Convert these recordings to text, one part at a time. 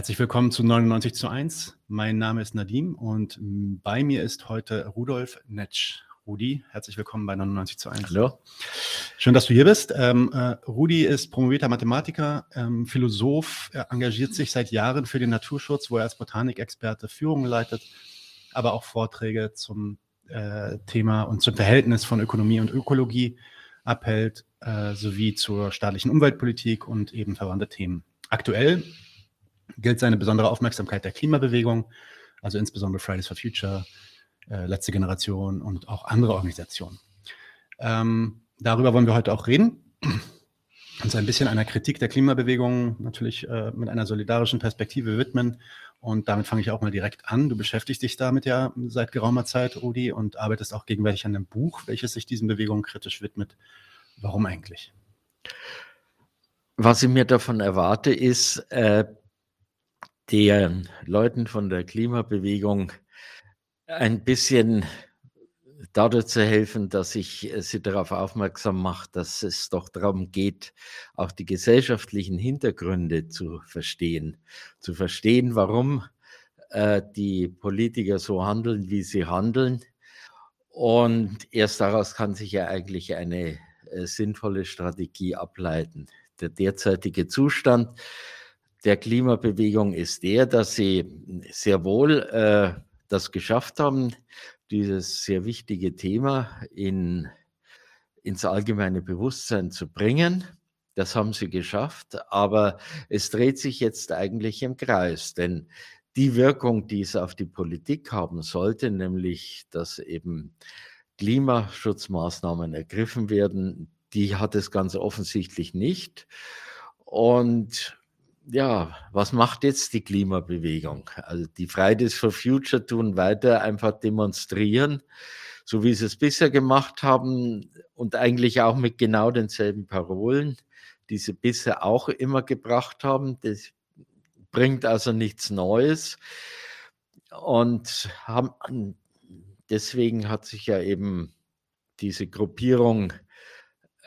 Herzlich willkommen zu 99 zu 1. Mein Name ist Nadim und bei mir ist heute Rudolf Netsch. Rudi, herzlich willkommen bei 99 zu 1. Hallo. Schön, dass du hier bist. Ähm, äh, Rudi ist promovierter Mathematiker, ähm, Philosoph, er engagiert sich seit Jahren für den Naturschutz, wo er als Botanikexperte Führungen leitet, aber auch Vorträge zum äh, Thema und zum Verhältnis von Ökonomie und Ökologie abhält, äh, sowie zur staatlichen Umweltpolitik und eben verwandte Themen. Aktuell gilt seine besondere Aufmerksamkeit der Klimabewegung, also insbesondere Fridays for Future, äh, Letzte Generation und auch andere Organisationen. Ähm, darüber wollen wir heute auch reden. Uns ein bisschen einer Kritik der Klimabewegung natürlich äh, mit einer solidarischen Perspektive widmen. Und damit fange ich auch mal direkt an. Du beschäftigst dich damit ja seit geraumer Zeit, Rudi, und arbeitest auch gegenwärtig an einem Buch, welches sich diesen Bewegungen kritisch widmet. Warum eigentlich? Was ich mir davon erwarte, ist, äh, den Leuten von der Klimabewegung ein bisschen dadurch zu helfen, dass ich äh, sie darauf aufmerksam mache, dass es doch darum geht, auch die gesellschaftlichen Hintergründe zu verstehen. Zu verstehen, warum äh, die Politiker so handeln, wie sie handeln. Und erst daraus kann sich ja eigentlich eine äh, sinnvolle Strategie ableiten. Der derzeitige Zustand der Klimabewegung ist der, dass sie sehr wohl äh, das geschafft haben, dieses sehr wichtige Thema in, ins allgemeine Bewusstsein zu bringen. Das haben sie geschafft, aber es dreht sich jetzt eigentlich im Kreis, denn die Wirkung, die es auf die Politik haben sollte, nämlich dass eben Klimaschutzmaßnahmen ergriffen werden, die hat es ganz offensichtlich nicht. Und ja, was macht jetzt die Klimabewegung? Also die Fridays for Future tun weiter einfach demonstrieren, so wie sie es bisher gemacht haben und eigentlich auch mit genau denselben Parolen, die sie bisher auch immer gebracht haben. Das bringt also nichts Neues. Und haben, deswegen hat sich ja eben diese Gruppierung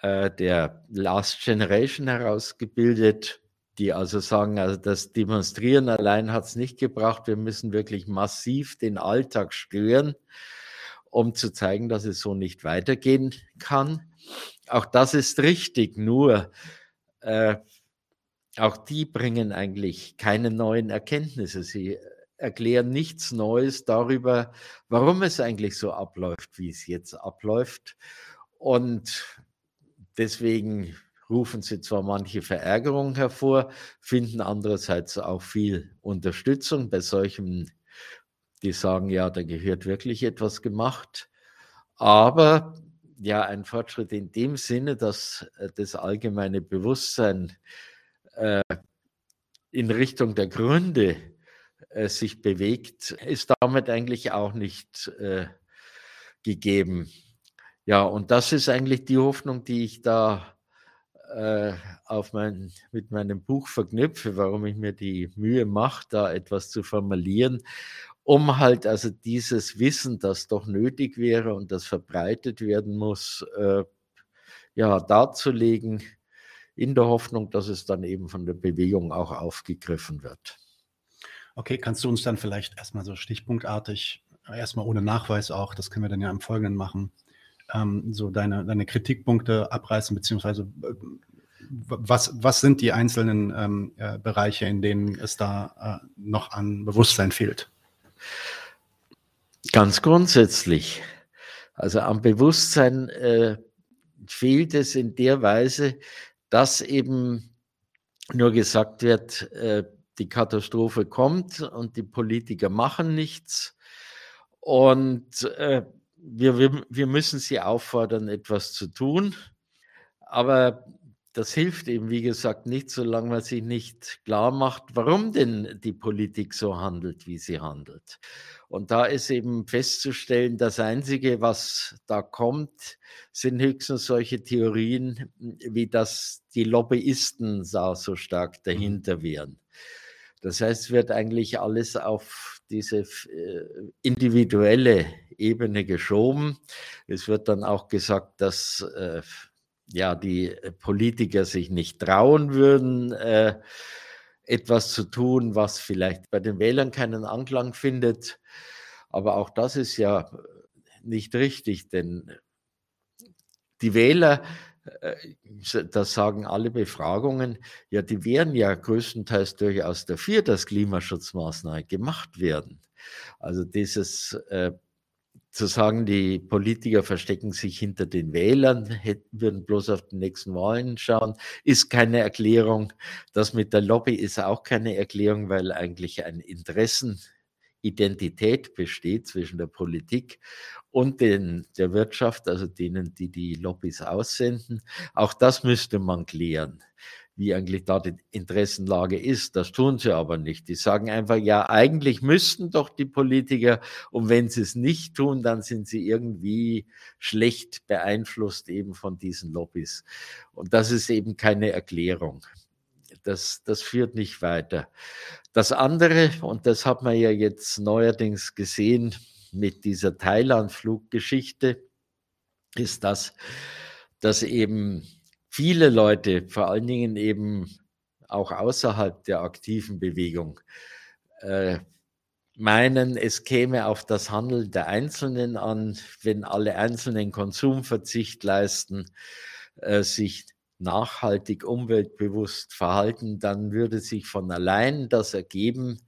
äh, der Last Generation herausgebildet, die also sagen, also das Demonstrieren allein hat es nicht gebracht. Wir müssen wirklich massiv den Alltag stören, um zu zeigen, dass es so nicht weitergehen kann. Auch das ist richtig, nur äh, auch die bringen eigentlich keine neuen Erkenntnisse. Sie erklären nichts Neues darüber, warum es eigentlich so abläuft, wie es jetzt abläuft. Und deswegen rufen sie zwar manche Verärgerung hervor, finden andererseits auch viel Unterstützung bei solchen, die sagen, ja, da gehört wirklich etwas gemacht. Aber ja, ein Fortschritt in dem Sinne, dass äh, das allgemeine Bewusstsein äh, in Richtung der Gründe äh, sich bewegt, ist damit eigentlich auch nicht äh, gegeben. Ja, und das ist eigentlich die Hoffnung, die ich da äh, auf mein, mit meinem Buch verknüpfe, warum ich mir die Mühe mache, da etwas zu formulieren, um halt also dieses Wissen, das doch nötig wäre und das verbreitet werden muss, äh, ja, darzulegen, in der Hoffnung, dass es dann eben von der Bewegung auch aufgegriffen wird. Okay, kannst du uns dann vielleicht erstmal so stichpunktartig, erstmal ohne Nachweis auch, das können wir dann ja im Folgenden machen, ähm, so deine, deine Kritikpunkte abreißen, beziehungsweise äh, was, was sind die einzelnen ähm, äh, Bereiche, in denen es da äh, noch an Bewusstsein fehlt? Ganz grundsätzlich. Also am Bewusstsein äh, fehlt es in der Weise, dass eben nur gesagt wird, äh, die Katastrophe kommt und die Politiker machen nichts. Und äh, wir, wir, wir müssen sie auffordern, etwas zu tun. Aber das hilft eben, wie gesagt, nicht, solange man sich nicht klar macht, warum denn die Politik so handelt, wie sie handelt. Und da ist eben festzustellen, das Einzige, was da kommt, sind höchstens solche Theorien, wie dass die Lobbyisten da so stark mhm. dahinter wären. Das heißt, es wird eigentlich alles auf diese äh, individuelle Ebene geschoben. Es wird dann auch gesagt, dass äh, ja, die Politiker sich nicht trauen würden, äh, etwas zu tun, was vielleicht bei den Wählern keinen Anklang findet. Aber auch das ist ja nicht richtig, denn die Wähler, äh, das sagen alle Befragungen, ja, die wären ja größtenteils durchaus dafür, dass Klimaschutzmaßnahmen gemacht werden. Also dieses äh, zu sagen, die Politiker verstecken sich hinter den Wählern, hätten, würden bloß auf die nächsten Wahlen schauen, ist keine Erklärung. Das mit der Lobby ist auch keine Erklärung, weil eigentlich ein Interessenidentität besteht zwischen der Politik und den, der Wirtschaft, also denen, die die Lobbys aussenden. Auch das müsste man klären wie eigentlich da die Interessenlage ist. Das tun sie aber nicht. Die sagen einfach, ja, eigentlich müssten doch die Politiker, und wenn sie es nicht tun, dann sind sie irgendwie schlecht beeinflusst eben von diesen Lobbys. Und das ist eben keine Erklärung. Das, das führt nicht weiter. Das andere, und das hat man ja jetzt neuerdings gesehen mit dieser Thailand-Fluggeschichte, ist das, dass eben viele Leute, vor allen Dingen eben auch außerhalb der aktiven Bewegung, äh, meinen, es käme auf das Handeln der Einzelnen an, wenn alle Einzelnen Konsumverzicht leisten, äh, sich nachhaltig umweltbewusst verhalten, dann würde sich von allein das ergeben.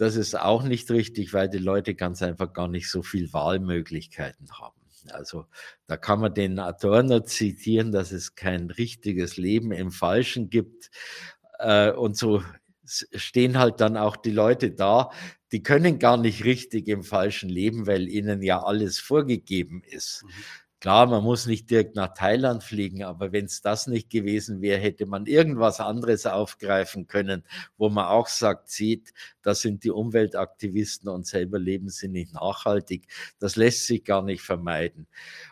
Das ist auch nicht richtig, weil die Leute ganz einfach gar nicht so viel Wahlmöglichkeiten haben. Also da kann man den Adorno zitieren, dass es kein richtiges Leben im Falschen gibt. Äh, und so stehen halt dann auch die Leute da, die können gar nicht richtig im Falschen leben, weil ihnen ja alles vorgegeben ist. Mhm. Klar, man muss nicht direkt nach Thailand fliegen, aber wenn es das nicht gewesen wäre, hätte man irgendwas anderes aufgreifen können, wo man auch sagt, sieht, das sind die Umweltaktivisten und selber leben sie nicht nachhaltig. Das lässt sich gar nicht vermeiden.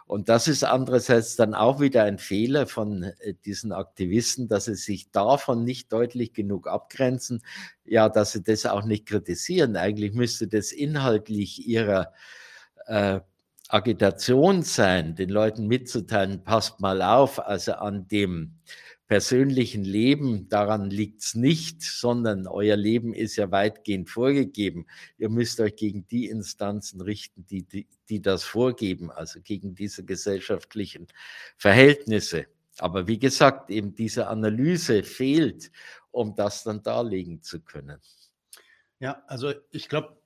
Und das ist andererseits dann auch wieder ein Fehler von äh, diesen Aktivisten, dass sie sich davon nicht deutlich genug abgrenzen, ja, dass sie das auch nicht kritisieren. Eigentlich müsste das inhaltlich ihrer äh, Agitation sein, den Leuten mitzuteilen, passt mal auf, also an dem persönlichen Leben, daran liegt's nicht, sondern euer Leben ist ja weitgehend vorgegeben. Ihr müsst euch gegen die Instanzen richten, die, die, die das vorgeben, also gegen diese gesellschaftlichen Verhältnisse. Aber wie gesagt, eben diese Analyse fehlt, um das dann darlegen zu können. Ja, also ich glaube,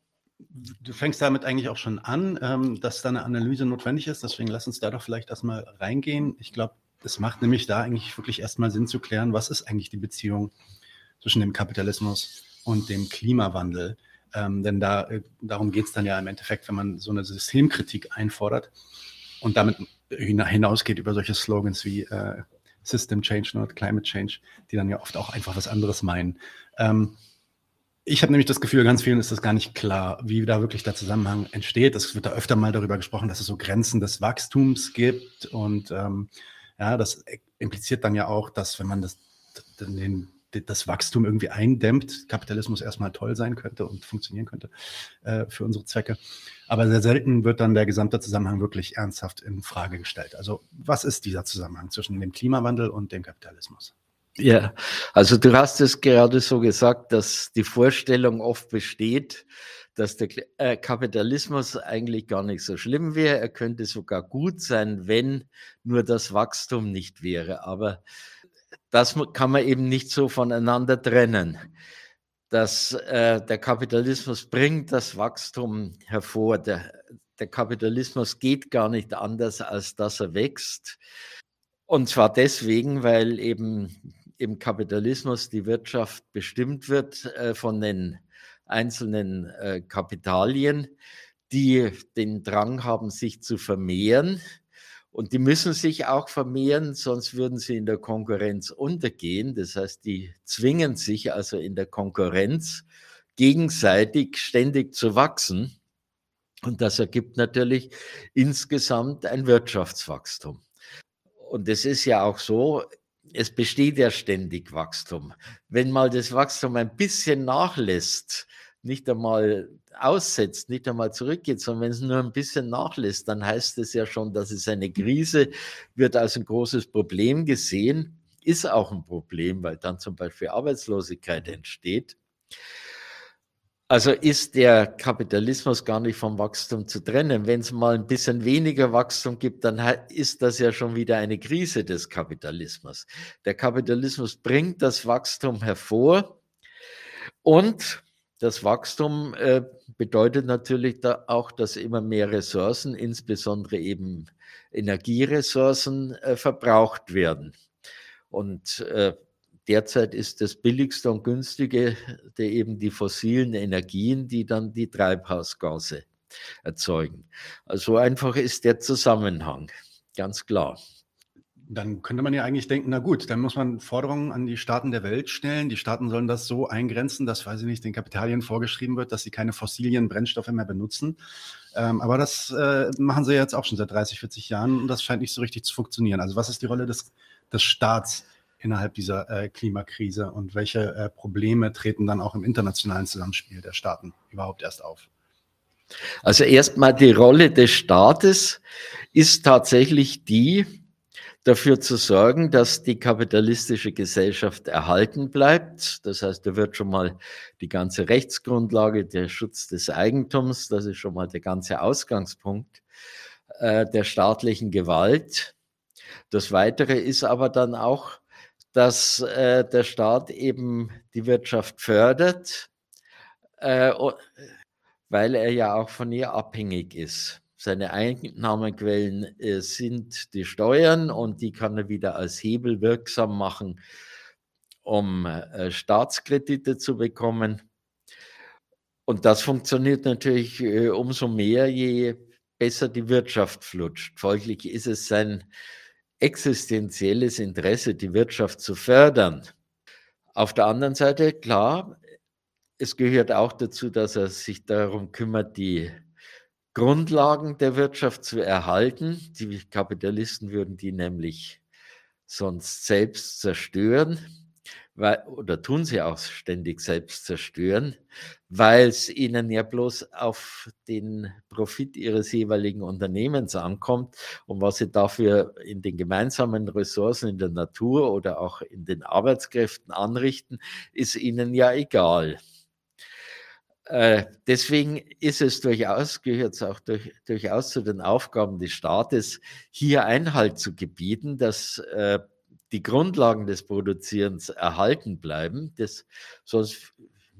du fängst damit eigentlich auch schon an, ähm, dass da eine Analyse notwendig ist. Deswegen lass uns da doch vielleicht erstmal reingehen. Ich glaube, es macht nämlich da eigentlich wirklich erstmal Sinn zu klären, was ist eigentlich die Beziehung zwischen dem Kapitalismus und dem Klimawandel. Ähm, denn da, äh, darum geht es dann ja im Endeffekt, wenn man so eine Systemkritik einfordert und damit hinausgeht über solche Slogans wie äh, System Change, not Climate Change, die dann ja oft auch einfach was anderes meinen. Ähm, ich habe nämlich das Gefühl, ganz vielen ist das gar nicht klar, wie da wirklich der Zusammenhang entsteht. Es wird da öfter mal darüber gesprochen, dass es so Grenzen des Wachstums gibt. Und ähm, ja, das impliziert dann ja auch, dass wenn man das, den, das Wachstum irgendwie eindämmt, Kapitalismus erstmal toll sein könnte und funktionieren könnte äh, für unsere Zwecke. Aber sehr selten wird dann der gesamte Zusammenhang wirklich ernsthaft in Frage gestellt. Also was ist dieser Zusammenhang zwischen dem Klimawandel und dem Kapitalismus? Ja, also du hast es gerade so gesagt, dass die Vorstellung oft besteht, dass der äh, Kapitalismus eigentlich gar nicht so schlimm wäre. Er könnte sogar gut sein, wenn nur das Wachstum nicht wäre. Aber das kann man eben nicht so voneinander trennen. Dass äh, der Kapitalismus bringt das Wachstum hervor. Der, der Kapitalismus geht gar nicht anders, als dass er wächst. Und zwar deswegen, weil eben im Kapitalismus die Wirtschaft bestimmt wird äh, von den einzelnen äh, Kapitalien, die den Drang haben, sich zu vermehren. Und die müssen sich auch vermehren, sonst würden sie in der Konkurrenz untergehen. Das heißt, die zwingen sich also in der Konkurrenz gegenseitig ständig zu wachsen. Und das ergibt natürlich insgesamt ein Wirtschaftswachstum. Und es ist ja auch so, es besteht ja ständig Wachstum. Wenn mal das Wachstum ein bisschen nachlässt, nicht einmal aussetzt, nicht einmal zurückgeht, sondern wenn es nur ein bisschen nachlässt, dann heißt es ja schon, dass es eine Krise wird als ein großes Problem gesehen. ist auch ein Problem, weil dann zum Beispiel Arbeitslosigkeit entsteht. Also ist der Kapitalismus gar nicht vom Wachstum zu trennen. Wenn es mal ein bisschen weniger Wachstum gibt, dann ist das ja schon wieder eine Krise des Kapitalismus. Der Kapitalismus bringt das Wachstum hervor und das Wachstum äh, bedeutet natürlich da auch, dass immer mehr Ressourcen, insbesondere eben Energieressourcen, äh, verbraucht werden. Und äh, derzeit ist das billigste und günstige der eben die fossilen Energien, die dann die Treibhausgase erzeugen. Also einfach ist der Zusammenhang, ganz klar. Dann könnte man ja eigentlich denken, na gut, dann muss man Forderungen an die Staaten der Welt stellen. Die Staaten sollen das so eingrenzen, dass, weiß ich nicht, den Kapitalien vorgeschrieben wird, dass sie keine fossilen Brennstoffe mehr benutzen. Ähm, aber das äh, machen sie jetzt auch schon seit 30, 40 Jahren und das scheint nicht so richtig zu funktionieren. Also was ist die Rolle des, des Staats innerhalb dieser äh, Klimakrise und welche äh, Probleme treten dann auch im internationalen Zusammenspiel der Staaten überhaupt erst auf? Also erstmal die Rolle des Staates ist tatsächlich die, dafür zu sorgen, dass die kapitalistische Gesellschaft erhalten bleibt. Das heißt, da wird schon mal die ganze Rechtsgrundlage, der Schutz des Eigentums, das ist schon mal der ganze Ausgangspunkt äh, der staatlichen Gewalt. Das Weitere ist aber dann auch dass äh, der Staat eben die Wirtschaft fördert, äh, weil er ja auch von ihr abhängig ist. Seine Einnahmequellen äh, sind die Steuern und die kann er wieder als Hebel wirksam machen, um äh, Staatskredite zu bekommen. Und das funktioniert natürlich äh, umso mehr, je besser die Wirtschaft flutscht. Folglich ist es sein existenzielles Interesse, die Wirtschaft zu fördern. Auf der anderen Seite, klar, es gehört auch dazu, dass er sich darum kümmert, die Grundlagen der Wirtschaft zu erhalten. Die Kapitalisten würden die nämlich sonst selbst zerstören weil, oder tun sie auch ständig selbst zerstören, weil es ihnen ja bloß auf den Profit ihres jeweiligen Unternehmens ankommt und was sie dafür in den gemeinsamen Ressourcen in der Natur oder auch in den Arbeitskräften anrichten, ist ihnen ja egal. Äh, deswegen ist es durchaus, gehört es auch durch, durchaus zu den Aufgaben des Staates, hier Einhalt zu gebieten, dass äh, die Grundlagen des Produzierens erhalten bleiben. Das, sonst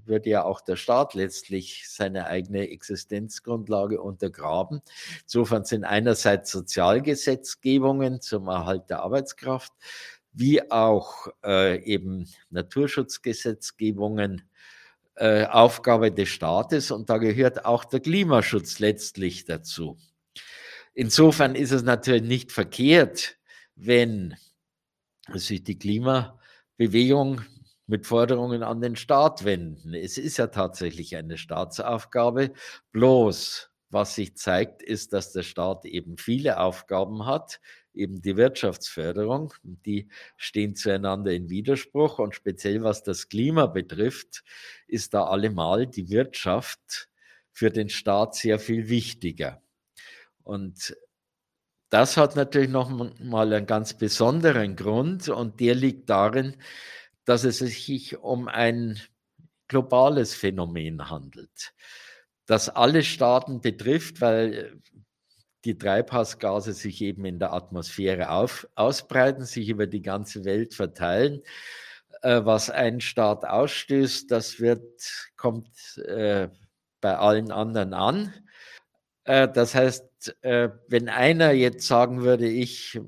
würde ja auch der Staat letztlich seine eigene Existenzgrundlage untergraben. Insofern sind einerseits Sozialgesetzgebungen zum Erhalt der Arbeitskraft, wie auch äh, eben Naturschutzgesetzgebungen äh, Aufgabe des Staates und da gehört auch der Klimaschutz letztlich dazu. Insofern ist es natürlich nicht verkehrt, wenn sich die Klimabewegung mit Forderungen an den Staat wenden. Es ist ja tatsächlich eine Staatsaufgabe. Bloß, was sich zeigt, ist, dass der Staat eben viele Aufgaben hat, eben die Wirtschaftsförderung. Die stehen zueinander in Widerspruch und speziell was das Klima betrifft, ist da allemal die Wirtschaft für den Staat sehr viel wichtiger. Und das hat natürlich noch mal einen ganz besonderen Grund und der liegt darin, dass es sich um ein globales Phänomen handelt, das alle Staaten betrifft, weil die Treibhausgase sich eben in der Atmosphäre auf, ausbreiten, sich über die ganze Welt verteilen. Äh, was ein Staat ausstößt, das wird, kommt äh, bei allen anderen an. Äh, das heißt, äh, wenn einer jetzt sagen würde, ich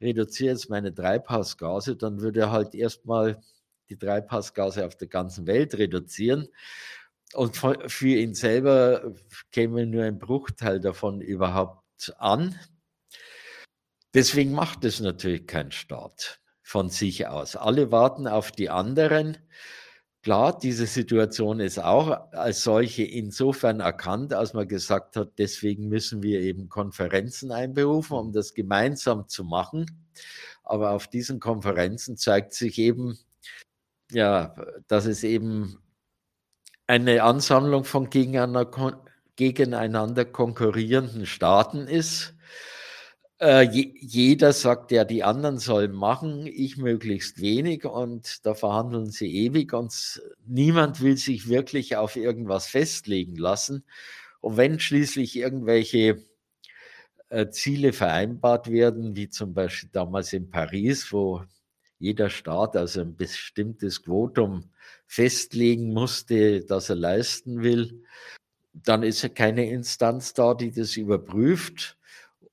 reduziere jetzt meine Treibhausgase, dann würde er halt erstmal die Treibhausgase auf der ganzen Welt reduzieren. Und für ihn selber käme nur ein Bruchteil davon überhaupt an. Deswegen macht es natürlich kein Staat von sich aus. Alle warten auf die anderen Klar, diese Situation ist auch als solche insofern erkannt, als man gesagt hat, deswegen müssen wir eben Konferenzen einberufen, um das gemeinsam zu machen. Aber auf diesen Konferenzen zeigt sich eben, ja, dass es eben eine Ansammlung von gegeneinander, konkurrierenden Staaten ist, Äh, je, jeder sagt ja, die anderen sollen machen, ich möglichst wenig und da verhandeln sie ewig und niemand will sich wirklich auf irgendwas festlegen lassen. Und wenn schließlich irgendwelche äh, Ziele vereinbart werden, wie zum Beispiel damals in Paris, wo jeder Staat also ein bestimmtes Quotum festlegen musste, das er leisten will, dann ist ja keine Instanz da, die das überprüft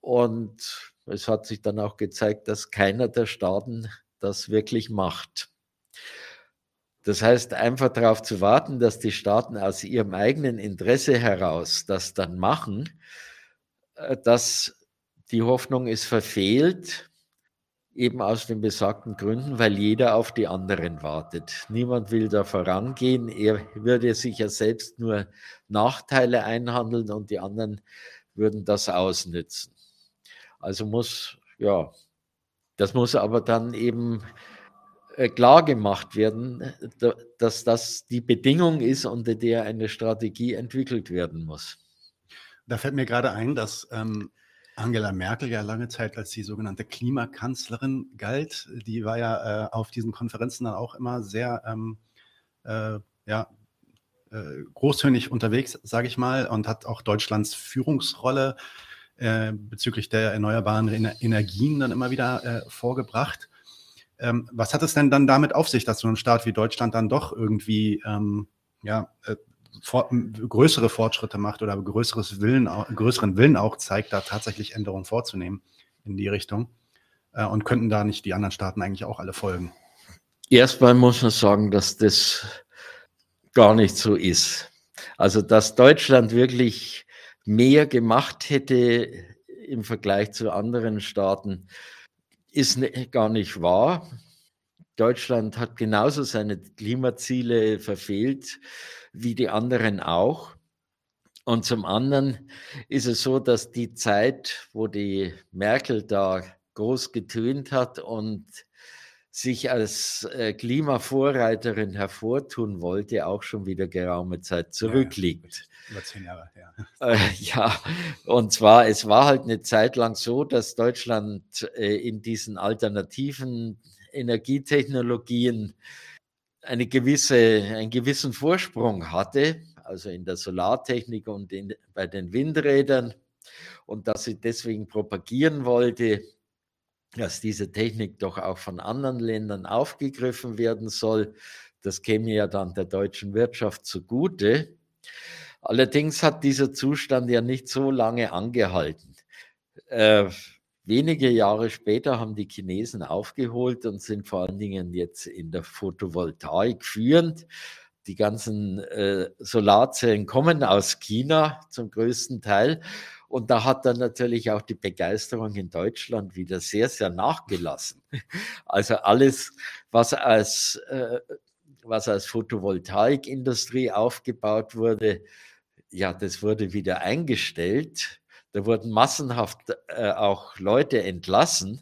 und es hat sich dann auch gezeigt, dass keiner der Staaten das wirklich macht. Das heißt, einfach darauf zu warten, dass die Staaten aus ihrem eigenen Interesse heraus das dann machen, äh, dass die Hoffnung ist verfehlt, eben aus den besagten Gründen, weil jeder auf die anderen wartet. Niemand will da vorangehen. Er würde sich ja selbst nur Nachteile einhandeln und die anderen würden das ausnützen. Also muss, ja, das muss aber dann eben äh, klar gemacht werden, dass das die Bedingung ist, unter der eine Strategie entwickelt werden muss. Da fällt mir gerade ein, dass ähm, Angela Merkel ja lange Zeit als die sogenannte Klimakanzlerin galt. Die war ja äh, auf diesen Konferenzen dann auch immer sehr ähm, äh, ja, äh, großtönig unterwegs, sage ich mal, und hat auch Deutschlands Führungsrolle äh, bezüglich der erneuerbaren Energien dann immer wieder äh, vorgebracht. Ähm, was hat es denn dann damit auf sich, dass so ein Staat wie Deutschland dann doch irgendwie ähm, ja, äh, for größere Fortschritte macht oder größeres Willen, größeren Willen auch zeigt, da tatsächlich Änderungen vorzunehmen in die Richtung? Äh, und könnten da nicht die anderen Staaten eigentlich auch alle folgen? Erstmal muss man sagen, dass das gar nicht so ist. Also, dass Deutschland wirklich mehr gemacht hätte im Vergleich zu anderen Staaten, ist ne, gar nicht wahr. Deutschland hat genauso seine Klimaziele verfehlt wie die anderen auch. Und zum anderen ist es so, dass die Zeit, wo die Merkel da groß getönt hat und sich als äh, Klimavorreiterin hervortun wollte, auch schon wieder geraume Zeit zurückliegt. Ja, über zehn Jahre, ja. Äh, ja, und zwar, es war halt eine Zeit lang so, dass Deutschland äh, in diesen alternativen Energietechnologien eine gewisse, einen gewissen Vorsprung hatte, also in der Solartechnik und in, bei den Windrädern, und dass sie deswegen propagieren wollte, dass diese Technik doch auch von anderen Ländern aufgegriffen werden soll. Das käme ja dann der deutschen Wirtschaft zugute. Allerdings hat dieser Zustand ja nicht so lange angehalten. Äh, wenige Jahre später haben die Chinesen aufgeholt und sind vor allen Dingen jetzt in der Photovoltaik führend. Die ganzen äh, Solarzellen kommen aus China zum größten Teil. Und da hat dann natürlich auch die Begeisterung in Deutschland wieder sehr, sehr nachgelassen. Also alles, was als, äh, was als Photovoltaikindustrie aufgebaut wurde, ja, das wurde wieder eingestellt. Da wurden massenhaft äh, auch Leute entlassen.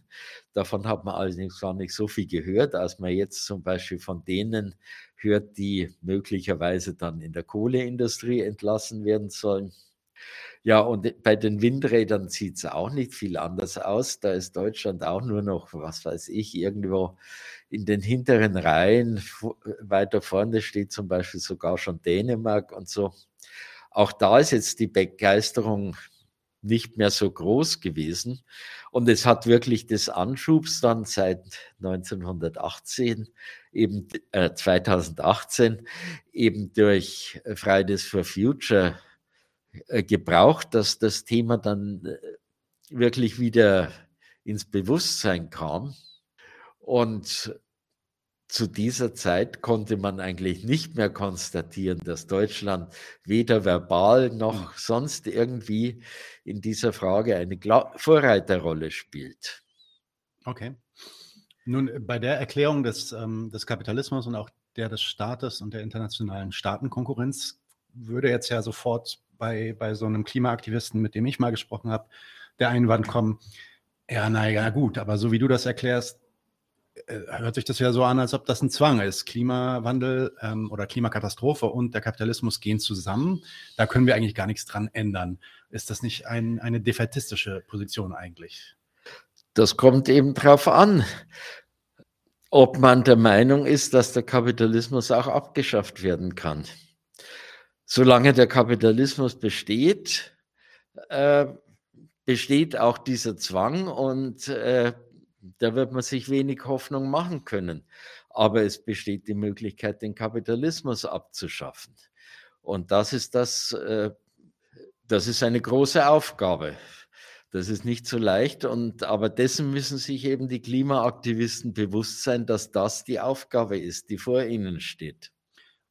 Davon hat man allerdings gar nicht so viel gehört, als man jetzt zum Beispiel von denen hört, die möglicherweise dann in der Kohleindustrie entlassen werden sollen. Ja, und bei den Windrädern sieht es auch nicht viel anders aus. Da ist Deutschland auch nur noch, was weiß ich, irgendwo in den hinteren Reihen. Weiter vorne steht zum Beispiel sogar schon Dänemark und so. Auch da ist jetzt die Begeisterung nicht mehr so groß gewesen. Und es hat wirklich des Anschubs dann seit 1918, eben äh, 2018, eben durch Fridays for Future äh, gebraucht, dass das Thema dann äh, wirklich wieder ins Bewusstsein kam. Und zu dieser Zeit konnte man eigentlich nicht mehr konstatieren, dass Deutschland weder verbal noch hm. sonst irgendwie in dieser Frage eine Vorreiterrolle spielt. Okay. Nun, bei der Erklärung des, ähm, des Kapitalismus und auch der des Staates und der internationalen Staatenkonkurrenz würde jetzt ja sofort bei, bei so einem Klimaaktivisten, mit dem ich mal gesprochen habe, der Einwand kommen, ja, naja, gut, aber so wie du das erklärst, äh, hört sich das ja so an, als ob das ein Zwang ist. Klimawandel ähm, oder Klimakatastrophe und der Kapitalismus gehen zusammen. Da können wir eigentlich gar nichts dran ändern. Ist das nicht ein, eine defetistische Position eigentlich? Das kommt eben darauf an, ob man der Meinung ist, dass der Kapitalismus auch abgeschafft werden kann. Solange der Kapitalismus besteht, äh, besteht auch dieser Zwang und äh, da wird man sich wenig Hoffnung machen können. Aber es besteht die Möglichkeit, den Kapitalismus abzuschaffen. Und das ist das, äh, das ist eine große Aufgabe. Das ist nicht so leicht. Und, aber dessen müssen sich eben die Klimaaktivisten bewusst sein, dass das die Aufgabe ist, die vor ihnen steht.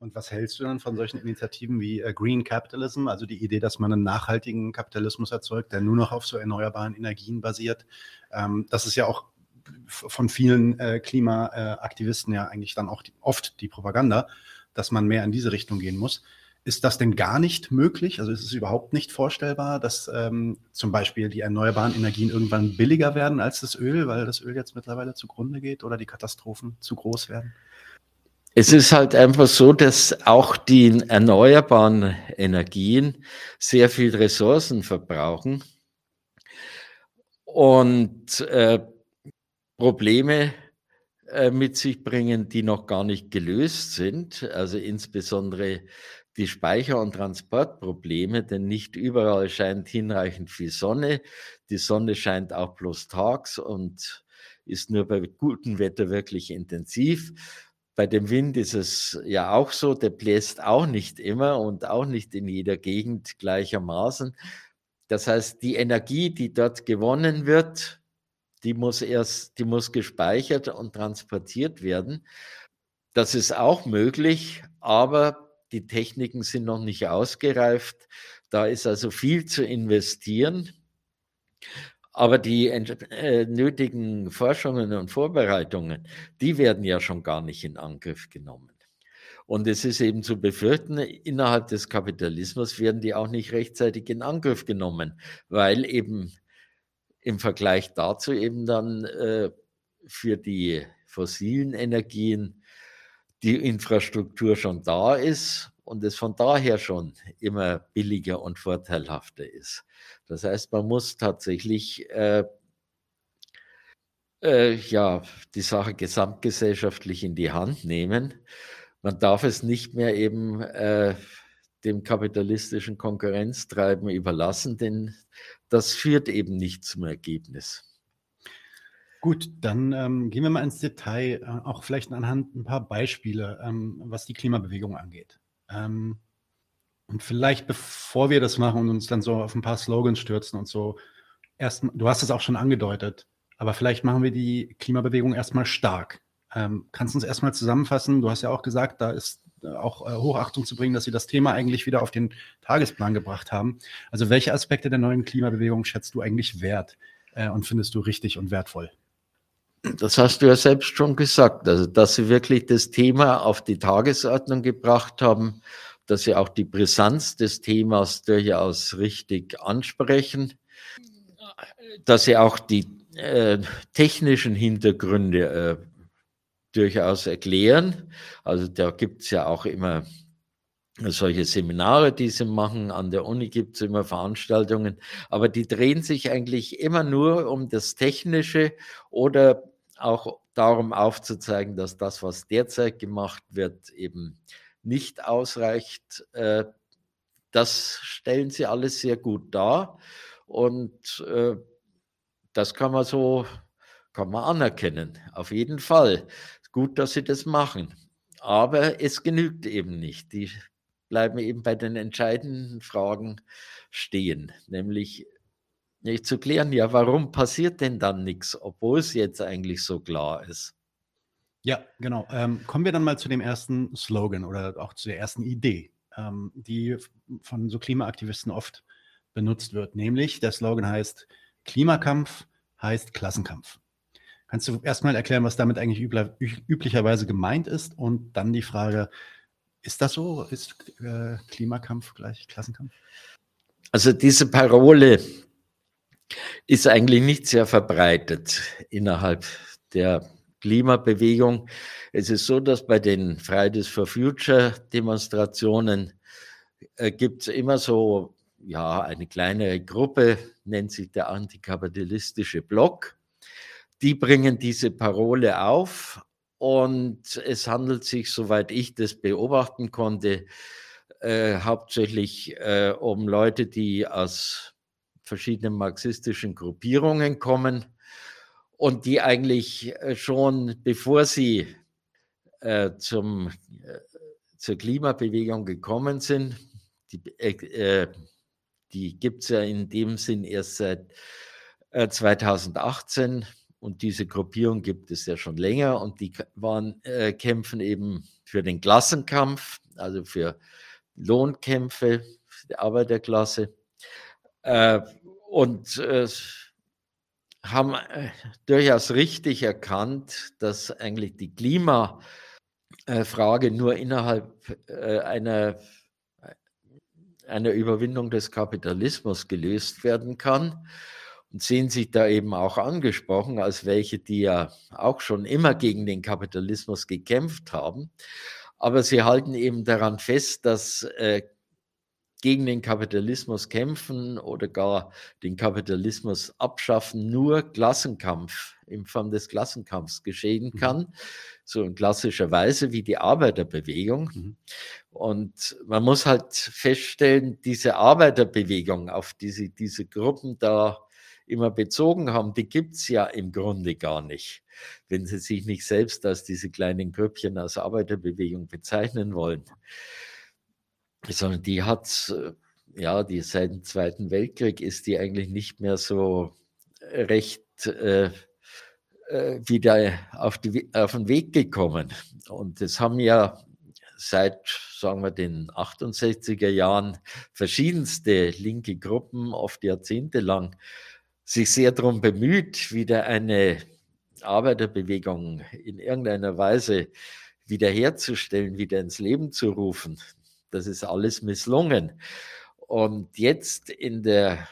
Und was hältst du dann von solchen Initiativen wie äh, Green Capitalism, also die Idee, dass man einen nachhaltigen Kapitalismus erzeugt, der nur noch auf so erneuerbaren Energien basiert? Ähm, das ist ja auch von vielen äh, Klimaaktivisten ja eigentlich dann auch die, oft die Propaganda, dass man mehr in diese Richtung gehen muss. Ist das denn gar nicht möglich? Also ist es überhaupt nicht vorstellbar, dass ähm, zum Beispiel die erneuerbaren Energien irgendwann billiger werden als das Öl, weil das Öl jetzt mittlerweile zugrunde geht oder die Katastrophen zu groß werden? Es ist halt einfach so, dass auch die erneuerbaren Energien sehr viel Ressourcen verbrauchen und äh, Probleme äh, mit sich bringen, die noch gar nicht gelöst sind. Also insbesondere die Speicher- und Transportprobleme, denn nicht überall scheint hinreichend viel Sonne. Die Sonne scheint auch bloß tags und ist nur bei gutem Wetter wirklich intensiv. Bei dem Wind ist es ja auch so, der bläst auch nicht immer und auch nicht in jeder Gegend gleichermaßen. Das heißt, die Energie, die dort gewonnen wird, die muss erst, die muss gespeichert und transportiert werden. Das ist auch möglich, aber die Techniken sind noch nicht ausgereift. Da ist also viel zu investieren. Aber die äh, nötigen Forschungen und Vorbereitungen, die werden ja schon gar nicht in Angriff genommen. Und es ist eben zu befürchten, innerhalb des Kapitalismus werden die auch nicht rechtzeitig in Angriff genommen, weil eben im Vergleich dazu eben dann äh, für die fossilen Energien die Infrastruktur schon da ist und es von daher schon immer billiger und vorteilhafter ist. Das heißt, man muss tatsächlich äh, äh, ja, die Sache gesamtgesellschaftlich in die Hand nehmen. Man darf es nicht mehr eben äh, dem kapitalistischen Konkurrenztreiben überlassen, denn das führt eben nicht zum Ergebnis. Gut, dann ähm, gehen wir mal ins Detail, äh, auch vielleicht anhand ein paar Beispiele, ähm, was die Klimabewegung angeht. Ähm, und vielleicht, bevor wir das machen und uns dann so auf ein paar Slogans stürzen und so, erst, du hast es auch schon angedeutet, aber vielleicht machen wir die Klimabewegung erstmal stark. Ähm, kannst du uns erstmal zusammenfassen? Du hast ja auch gesagt, da ist auch äh, Hochachtung zu bringen, dass sie das Thema eigentlich wieder auf den Tagesplan gebracht haben. Also welche Aspekte der neuen Klimabewegung schätzt du eigentlich wert äh, und findest du richtig und wertvoll? Das hast du ja selbst schon gesagt, also dass sie wirklich das Thema auf die Tagesordnung gebracht haben dass sie auch die Brisanz des Themas durchaus richtig ansprechen, dass sie auch die äh, technischen Hintergründe äh, durchaus erklären. Also da gibt es ja auch immer solche Seminare, die sie machen. An der Uni gibt es immer Veranstaltungen, aber die drehen sich eigentlich immer nur um das Technische oder auch darum aufzuzeigen, dass das, was derzeit gemacht wird, eben nicht ausreicht, äh, das stellen sie alles sehr gut dar. Und äh, das kann man so, kann man anerkennen, auf jeden Fall. Gut, dass sie das machen. Aber es genügt eben nicht. Die bleiben eben bei den entscheidenden Fragen stehen, nämlich nicht zu klären, ja, warum passiert denn dann nichts, obwohl es jetzt eigentlich so klar ist. Ja, genau. Ähm, kommen wir dann mal zu dem ersten Slogan oder auch zu der ersten Idee, ähm, die von so Klimaaktivisten oft benutzt wird. Nämlich der Slogan heißt, Klimakampf heißt Klassenkampf. Kannst du erstmal erklären, was damit eigentlich üblicherweise gemeint ist? Und dann die Frage, ist das so? Ist äh, Klimakampf gleich Klassenkampf? Also diese Parole ist eigentlich nicht sehr verbreitet innerhalb der Klimabewegung. Es ist so, dass bei den Fridays for Future Demonstrationen äh, gibt es immer so, ja, eine kleinere Gruppe, nennt sich der antikapitalistische Block. Die bringen diese Parole auf und es handelt sich, soweit ich das beobachten konnte, äh, hauptsächlich äh, um Leute, die aus verschiedenen marxistischen Gruppierungen kommen und die eigentlich äh, schon, bevor sie äh, zum, äh, zur Klimabewegung gekommen sind, die, äh, die gibt es ja in dem Sinn erst seit 2018 und diese Gruppierung gibt es ja schon länger und die waren, kämpfen eben für den Klassenkampf, also für Lohnkämpfe der Arbeiterklasse. Äh, und äh, haben äh, durchaus richtig erkannt, dass eigentlich die Klimafrage nur innerhalb äh, einer, einer Überwindung des Kapitalismus gelöst werden kann sehen sich da eben auch angesprochen als welche, die ja auch schon immer gegen den Kapitalismus gekämpft haben. Aber sie halten eben daran fest, dass äh, gegen den Kapitalismus kämpfen oder gar den Kapitalismus abschaffen nur Klassenkampf in Form des Klassenkampfs geschehen mhm. kann, mhm. so in klassischer Weise wie die Arbeiterbewegung. Mhm. Und man muss halt feststellen, diese Arbeiterbewegung, auf die sie diese Gruppen da immer bezogen haben, die gibt es ja im Grunde gar nicht wenn sie sich nicht selbst als diese kleinen Grüppchen aus Arbeiterbewegung bezeichnen wollen. Sondern die hat, äh, ja, die seit dem Zweiten Weltkrieg ist die eigentlich nicht mehr so recht äh, äh, wieder auf, die, auf den Weg gekommen. Und das haben ja seit, sagen wir, den 68er Jahren verschiedenste linke Gruppen, oft jahrzehntelang, sich sehr darum bemüht, wieder eine Arbeiterbewegung in irgendeiner Weise wiederherzustellen, wieder ins Leben zu rufen. Das ist alles misslungen. Und jetzt in der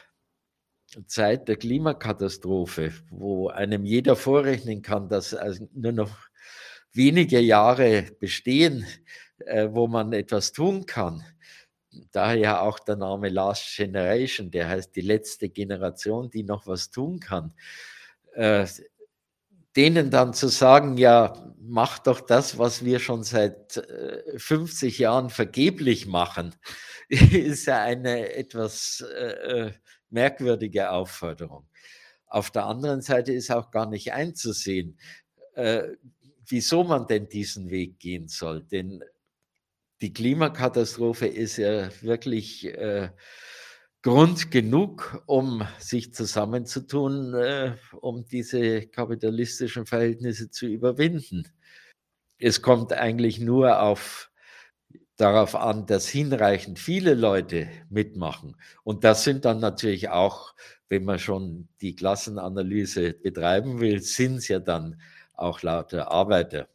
Zeit der Klimakatastrophe, wo einem jeder vorrechnen kann, dass nur noch wenige Jahre bestehen, äh, wo man etwas tun kann. Daher auch der Name Last Generation, der heißt die letzte Generation, die noch was tun kann. Äh, denen dann zu sagen, ja, mach doch das, was wir schon seit 50 äh, Jahren vergeblich machen, ist ja eine etwas äh, äh, merkwürdige Aufforderung. Auf der anderen Seite ist auch gar nicht einzusehen, äh, wieso man denn diesen Weg gehen soll. Denn die Klimakatastrophe ist ja wirklich äh, Grund genug, um sich zusammenzutun, äh, um diese kapitalistischen Verhältnisse zu überwinden. Es kommt eigentlich nur auf, darauf an, dass hinreichend viele Leute mitmachen. Und das sind dann natürlich auch, wenn man schon die Klassenanalyse betreiben will, sind es ja dann auch lauter Arbeiter.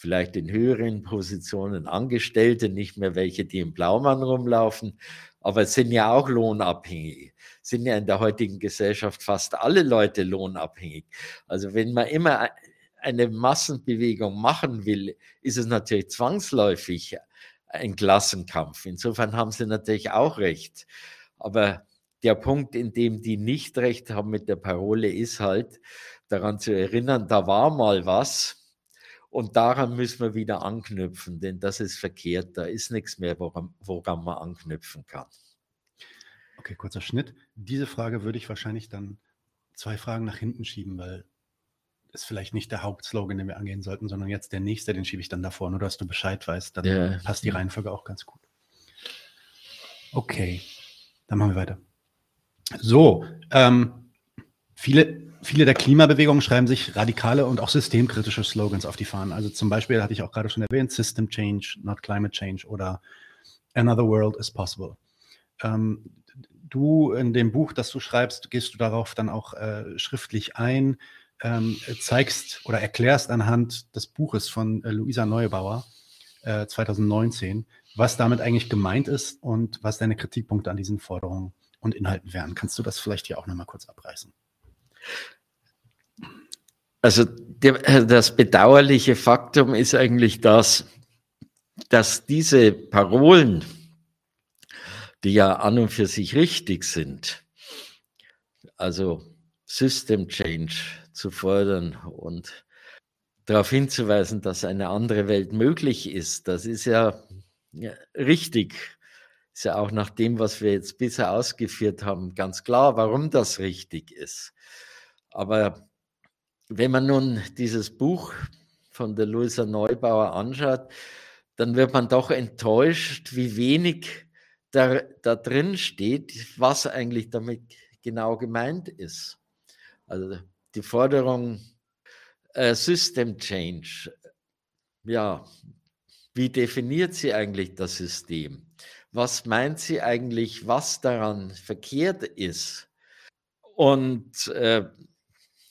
Vielleicht in höheren Positionen Angestellte, nicht mehr welche, die im Blaumann rumlaufen, aber es sind ja auch lohnabhängig. Sind ja in der heutigen Gesellschaft fast alle Leute lohnabhängig. Also wenn man immer eine Massenbewegung machen will, ist es natürlich zwangsläufig ein Klassenkampf. Insofern haben sie natürlich auch recht. Aber der Punkt, in dem die nicht recht haben mit der Parole, ist halt daran zu erinnern, da war mal was und daran müssen wir wieder anknüpfen, denn das ist verkehrt. Da ist nichts mehr, woran, woran man anknüpfen kann. Okay, kurzer Schnitt. Diese Frage würde ich wahrscheinlich dann zwei Fragen nach hinten schieben, weil es vielleicht nicht der Hauptslogan, den wir angehen sollten, sondern jetzt der nächste, den schiebe ich dann davor. Nur, dass du Bescheid weißt, dann ja. passt die Reihenfolge auch ganz gut. Okay, dann machen wir weiter. So, ähm, viele viele der Klimabewegungen schreiben sich radikale und auch systemkritische Slogans auf die Fahnen. Also zum Beispiel hatte ich auch gerade schon erwähnt, System Change, not Climate Change oder Another World is Possible. Ähm, du in dem Buch, das du schreibst, gehst du darauf dann auch äh, schriftlich ein, ähm, zeigst oder erklärst anhand des Buches von äh, Luisa Neubauer äh, 2019, was damit eigentlich gemeint ist und was deine Kritikpunkte an diesen Forderungen und Inhalten wären. Kannst du das vielleicht hier auch nochmal kurz abreißen? Also der, das bedauerliche Faktum ist eigentlich das, dass diese Parolen, die ja an und für sich richtig sind, also System Change zu fordern und darauf hinzuweisen, dass eine andere Welt möglich ist. Das ist ja, ja richtig. Ist ja auch nach dem, was wir jetzt bisher ausgeführt haben, ganz klar, warum das richtig ist. Aber wenn man nun dieses Buch von der Luisa Neubauer anschaut, dann wird man doch enttäuscht, wie wenig da, da drin steht, was eigentlich damit genau gemeint ist. Also die Forderung äh, System Change, ja, wie definiert sie eigentlich das System? Was meint sie eigentlich, was daran verkehrt ist? Und äh,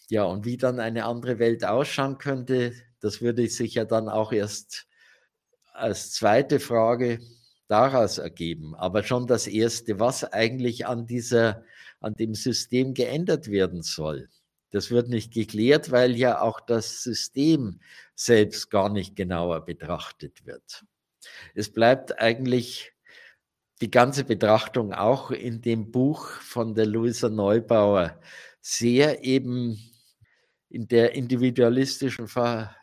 ja, und wie dann eine andere Welt ausschauen könnte, das würde sich ja dann auch erst als zweite Frage daraus ergeben. Aber schon das erste, was eigentlich an dieser, an dem System geändert werden soll. Das wird nicht geklärt, weil ja auch das System selbst gar nicht genauer betrachtet wird. Es bleibt eigentlich die ganze Betrachtung auch in dem Buch von der Luisa Neubauer sehr eben in der individualistischen Ver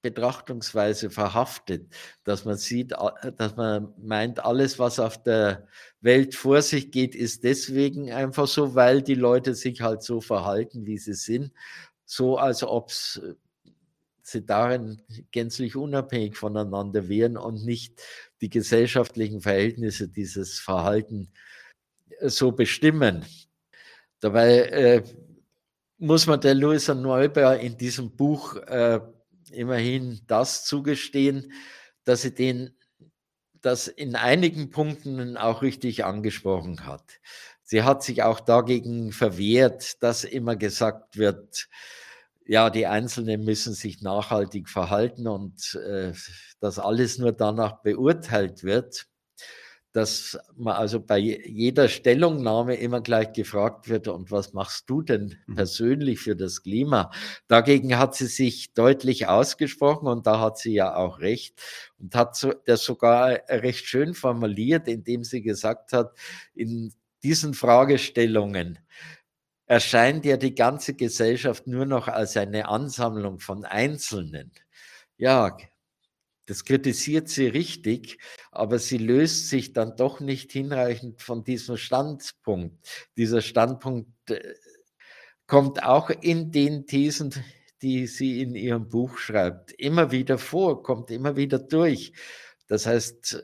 Betrachtungsweise verhaftet, dass man sieht, dass man meint, alles, was auf der Welt vor sich geht, ist deswegen einfach so, weil die Leute sich halt so verhalten, wie sie sind, so als ob sie darin gänzlich unabhängig voneinander wären und nicht die gesellschaftlichen Verhältnisse dieses Verhalten äh, so bestimmen. Dabei äh, muss man der Louisa Neubauer in diesem Buch äh, immerhin das zugestehen, dass sie den das in einigen Punkten auch richtig angesprochen hat. Sie hat sich auch dagegen verwehrt, dass immer gesagt wird, ja, die Einzelnen müssen sich nachhaltig verhalten und äh, dass alles nur danach beurteilt wird dass man also bei jeder Stellungnahme immer gleich gefragt wird, und was machst du denn mhm. persönlich für das Klima? Dagegen hat sie sich deutlich ausgesprochen und da hat sie ja auch recht und hat das sogar recht schön formuliert, indem sie gesagt hat, in diesen Fragestellungen erscheint ja die ganze Gesellschaft nur noch als eine Ansammlung von Einzelnen. Ja, das kritisiert sie richtig, aber sie löst sich dann doch nicht hinreichend von diesem Standpunkt. Dieser Standpunkt äh, kommt auch in den Thesen, die sie in ihrem Buch schreibt, immer wieder vor, kommt immer wieder durch. Das heißt,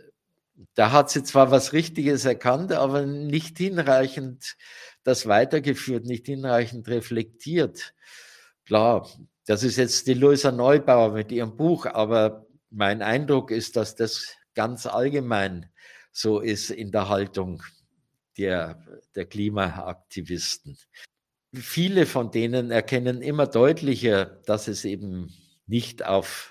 da hat sie zwar was Richtiges erkannt, aber nicht hinreichend das weitergeführt, nicht hinreichend reflektiert. Klar, das ist jetzt die Luisa Neubauer mit ihrem Buch, aber mein Eindruck ist, dass das ganz allgemein so ist in der Haltung der, der Klimaaktivisten. Viele von denen erkennen immer deutlicher, dass es eben nicht auf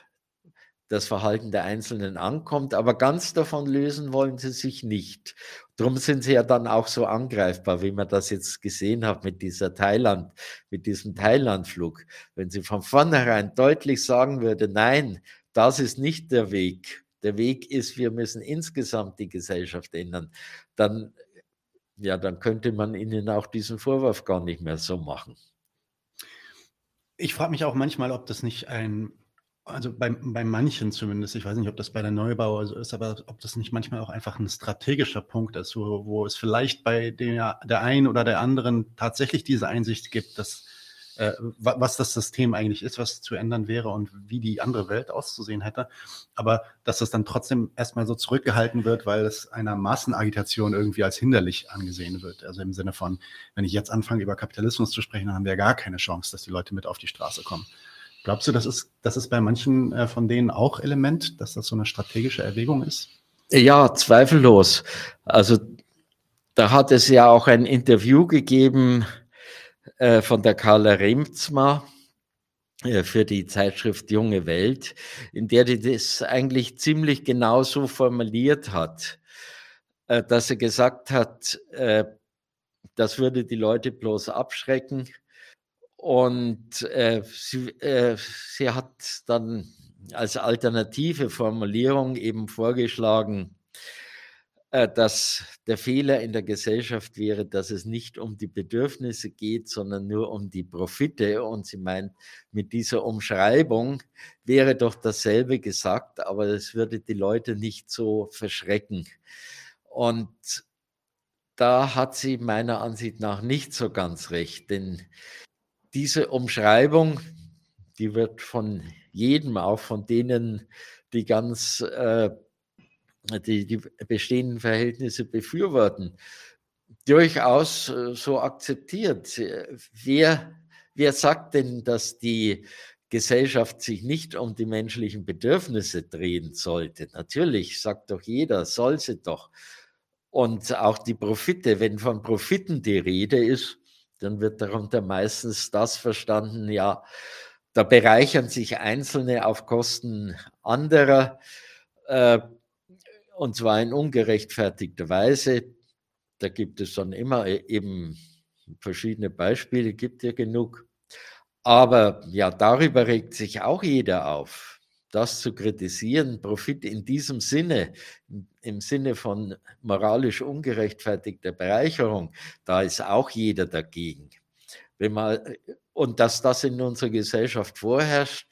das Verhalten der Einzelnen ankommt, aber ganz davon lösen wollen sie sich nicht. Darum sind sie ja dann auch so angreifbar, wie man das jetzt gesehen hat mit dieser Thailand, mit diesem Thailandflug. Wenn sie von vornherein deutlich sagen würde, nein, das ist nicht der Weg. Der Weg ist, wir müssen insgesamt die Gesellschaft ändern. Dann, ja, dann könnte man ihnen auch diesen Vorwurf gar nicht mehr so machen. Ich frage mich auch manchmal, ob das nicht ein, also bei, bei manchen zumindest, ich weiß nicht, ob das bei der Neubauer so ist, aber ob das nicht manchmal auch einfach ein strategischer Punkt ist, wo, wo es vielleicht bei der, der einen oder der anderen tatsächlich diese Einsicht gibt, dass äh, was das System eigentlich ist, was zu ändern wäre und wie die andere Welt auszusehen hätte. Aber dass das dann trotzdem erstmal so zurückgehalten wird, weil es einer Massenagitation irgendwie als hinderlich angesehen wird. Also im Sinne von, wenn ich jetzt anfange, über Kapitalismus zu sprechen, dann haben wir gar keine Chance, dass die Leute mit auf die Straße kommen. Glaubst du, das ist, das ist bei manchen äh, von denen auch Element, dass das so eine strategische Erwägung ist? Ja, zweifellos. Also da hat es ja auch ein Interview gegeben äh, von der Carla Remzma äh, für die Zeitschrift Junge Welt, in der die das eigentlich ziemlich genau so formuliert hat, äh, dass sie gesagt hat, das würde die Leute bloß abschrecken. Und sie, sie hat dann als alternative Formulierung eben vorgeschlagen, dass der Fehler in der Gesellschaft wäre, dass es nicht um die Bedürfnisse geht, sondern nur um die Profite. Und sie meint, mit dieser Umschreibung wäre doch dasselbe gesagt, aber es würde die Leute nicht so verschrecken. Und da hat sie meiner Ansicht nach nicht so ganz recht, denn diese Umschreibung, die wird von jedem, auch von denen, die ganz äh, die, die bestehenden Verhältnisse befürworten, durchaus äh, so akzeptiert. Wer, wer sagt denn, dass die Gesellschaft sich nicht um die menschlichen Bedürfnisse drehen sollte? Natürlich, sagt doch jeder, soll sie doch. Und auch die Profite, wenn von Profiten die Rede ist, dann wird darunter meistens das verstanden, ja, da bereichern sich Einzelne auf Kosten anderer. Äh, und zwar in ungerechtfertigter Weise. Da gibt es dann immer e-, eben verschiedene Beispiele, gibt ja genug. Aber ja, darüber regt sich auch jeder auf. Das zu kritisieren, Profit in diesem Sinne, im Sinne von moralisch ungerechtfertigter Bereicherung, da ist auch jeder dagegen. Wenn man, und dass das in unserer Gesellschaft vorherrscht,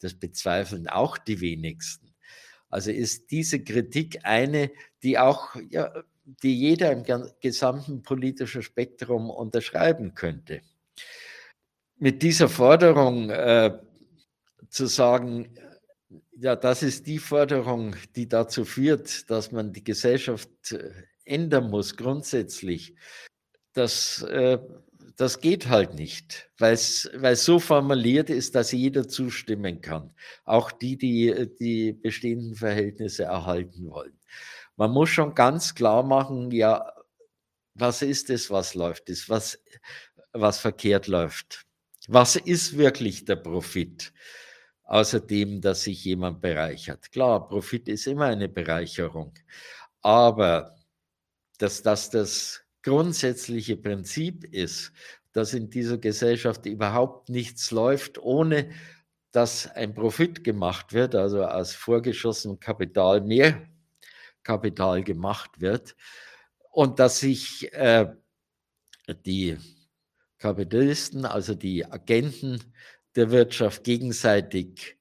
das bezweifeln auch die wenigsten. Also ist diese Kritik eine, die auch, ja, die jeder im gesamten politischen Spektrum unterschreiben könnte. Mit dieser Forderung äh, zu sagen, ja, das ist die Forderung, die dazu führt, dass man die Gesellschaft äh, ändern muss, grundsätzlich. Das äh, das geht halt nicht, weil es so formuliert ist, dass jeder zustimmen kann. Auch die, die die bestehenden Verhältnisse erhalten wollen. Man muss schon ganz klar machen, ja, was ist es, was läuft, ist was, was verkehrt läuft. Was ist wirklich der Profit? Außerdem, dass sich jemand bereichert. Klar, Profit ist immer eine Bereicherung. Aber dass das das grundsätzliche Prinzip ist, dass in dieser Gesellschaft überhaupt nichts läuft, ohne dass ein Profit gemacht wird, also aus vorgeschossenem Kapital mehr Kapital gemacht wird und dass sich äh, die Kapitalisten, also die Agenten der Wirtschaft gegenseitig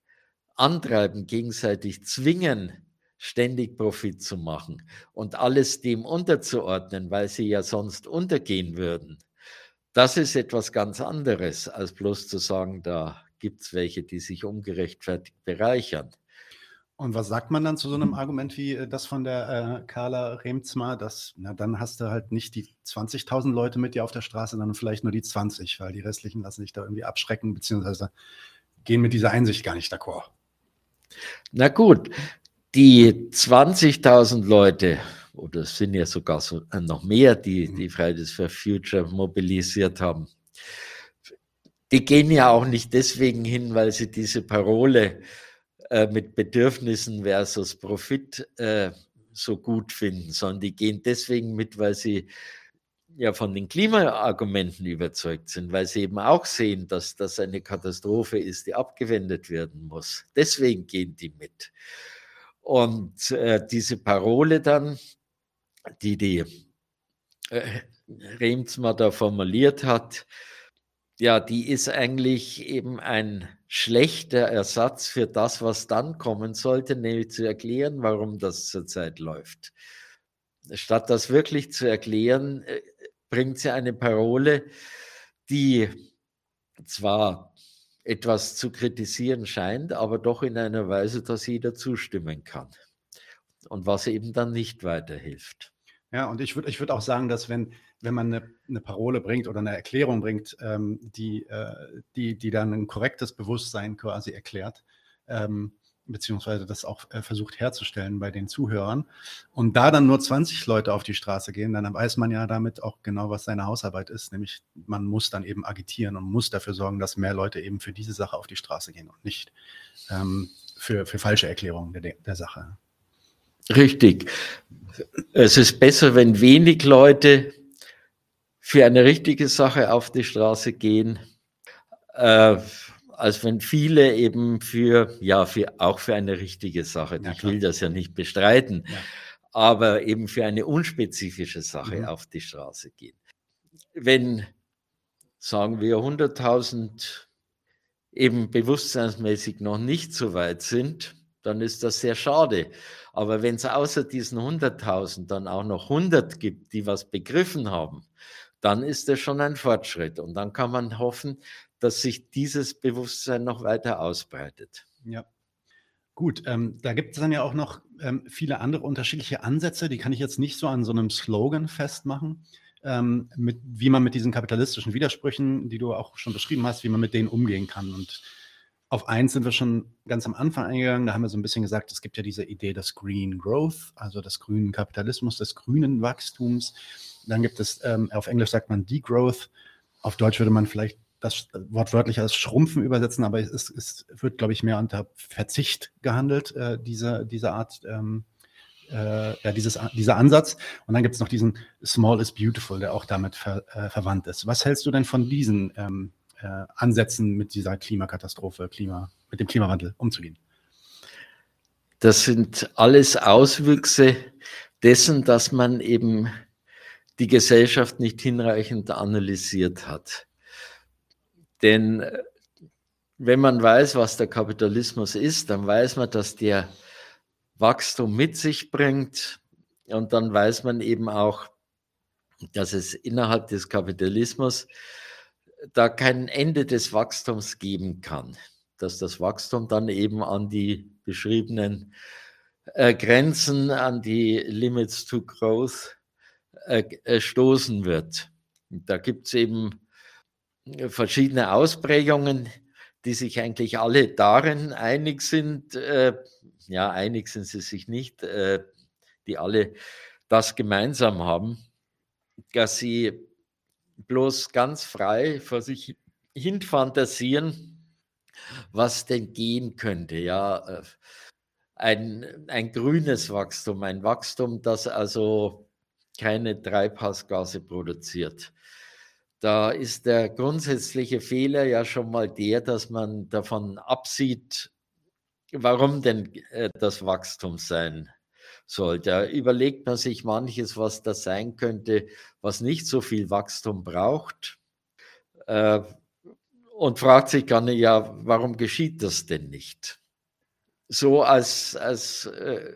antreiben, gegenseitig zwingen, ständig Profit zu machen und alles dem unterzuordnen, weil sie ja sonst untergehen würden, das ist etwas ganz anderes, als bloß zu sagen, da gibt es welche, die sich ungerechtfertigt bereichern. Und was sagt man dann zu so einem Argument wie äh, das von der äh, Carla Remzma, dass, na, dann hast du halt nicht die 20.000 Leute mit dir auf der Straße, sondern vielleicht nur die 20, weil die restlichen lassen sich da irgendwie abschrecken, beziehungsweise gehen mit dieser Einsicht gar nicht d'accord. Na gut, die 20.000 Leute, oder es sind ja sogar so, äh, noch mehr, die mhm. die Fridays for Future mobilisiert haben, die gehen ja auch nicht deswegen hin, weil sie diese Parole äh, mit Bedürfnissen versus Profit äh, so gut finden, sondern die gehen deswegen mit, weil sie ja von den Klimaargumenten überzeugt sind, weil sie eben auch sehen, dass das eine Katastrophe ist, die abgewendet werden muss. Deswegen gehen die mit. Und äh, diese Parole dann, die die äh, Remsmar da formuliert hat, ja, die ist eigentlich eben ein schlechter Ersatz für das, was dann kommen sollte, nämlich zu erklären, warum das zurzeit läuft. Statt das wirklich zu erklären, äh, bringt sie eine Parole, die zwar etwas zu kritisieren scheint, aber doch in einer Weise, dass jeder zustimmen kann. Und was eben dann nicht weiterhilft. Ja, und ich würde ich würd auch sagen, dass wenn, wenn man eine, eine Parole bringt oder eine Erklärung bringt, ähm, die, äh, die, die dann ein korrektes Bewusstsein quasi erklärt, ähm, beziehungsweise das auch äh, versucht herzustellen bei den Zuhörern. Und da dann nur 20 Leute auf die Straße gehen, dann weiß man ja damit auch genau, was seine Hausarbeit ist. Nämlich man muss dann eben agitieren und muss dafür sorgen, dass mehr Leute eben für diese Sache auf die Straße gehen und nicht ähm, für, für falsche Erklärungen der, der Sache. Richtig. Es ist besser, wenn wenig Leute für eine richtige Sache auf die Straße gehen. Äh, als wenn viele eben für, ja, für, auch für eine richtige Sache, ja, ich will das ja nicht bestreiten, ja. aber eben für eine unspezifische Sache mhm. auf die Straße gehen. Wenn, sagen wir, 100.000 eben bewusstseinsmäßig noch nicht so weit sind, dann ist das sehr schade. Aber wenn es außer diesen 100.000 dann auch noch 100 gibt, die was begriffen haben, dann ist das schon ein Fortschritt. Und dann kann man hoffen, dass sich dieses Bewusstsein noch weiter ausbreitet. Ja. Gut, ähm, da gibt es dann ja auch noch ähm, viele andere unterschiedliche Ansätze, die kann ich jetzt nicht so an so einem Slogan festmachen, ähm, mit, wie man mit diesen kapitalistischen Widersprüchen, die du auch schon beschrieben hast, wie man mit denen umgehen kann. Und auf eins sind wir schon ganz am Anfang eingegangen. Da haben wir so ein bisschen gesagt, es gibt ja diese Idee des Green Growth, also des grünen Kapitalismus, des grünen Wachstums. Dann gibt es, ähm, auf Englisch sagt man Degrowth. Auf Deutsch würde man vielleicht das wortwörtlich als Schrumpfen übersetzen, aber es, es wird, glaube ich, mehr unter Verzicht gehandelt, äh, diese, diese Art, ähm, äh, ja, dieses, dieser Ansatz. Und dann gibt es noch diesen Small is Beautiful, der auch damit ver, äh, verwandt ist. Was hältst du denn von diesen ähm, äh, Ansätzen, mit dieser Klimakatastrophe, Klima, mit dem Klimawandel umzugehen? Das sind alles Auswüchse dessen, dass man eben die Gesellschaft nicht hinreichend analysiert hat. Denn äh, wenn man weiß, was der Kapitalismus ist, dann weiß man, dass der Wachstum mit sich bringt. Und dann weiß man eben auch, dass es innerhalb des Kapitalismus da kein Ende des Wachstums geben kann. Dass das Wachstum dann eben an die beschriebenen äh, Grenzen, an die Limits to Growth äh, äh stoßen wird. Und da gibt es eben verschiedene Ausprägungen, die sich eigentlich alle darin einig sind, äh, ja, einig sind sie sich nicht, äh, die alle das gemeinsam haben, dass sie bloß ganz frei vor sich hin fantasieren, was denn gehen könnte. Ja, äh, ein, ein grünes Wachstum, ein Wachstum, das also keine Treibhausgase produziert da ist der grundsätzliche Fehler ja schon mal der, dass man davon absieht, warum denn äh, das Wachstum sein soll. Da überlegt man sich manches, was das sein könnte, was nicht so viel Wachstum braucht. Äh, und fragt sich dann ja, warum geschieht das denn nicht? So als, als äh,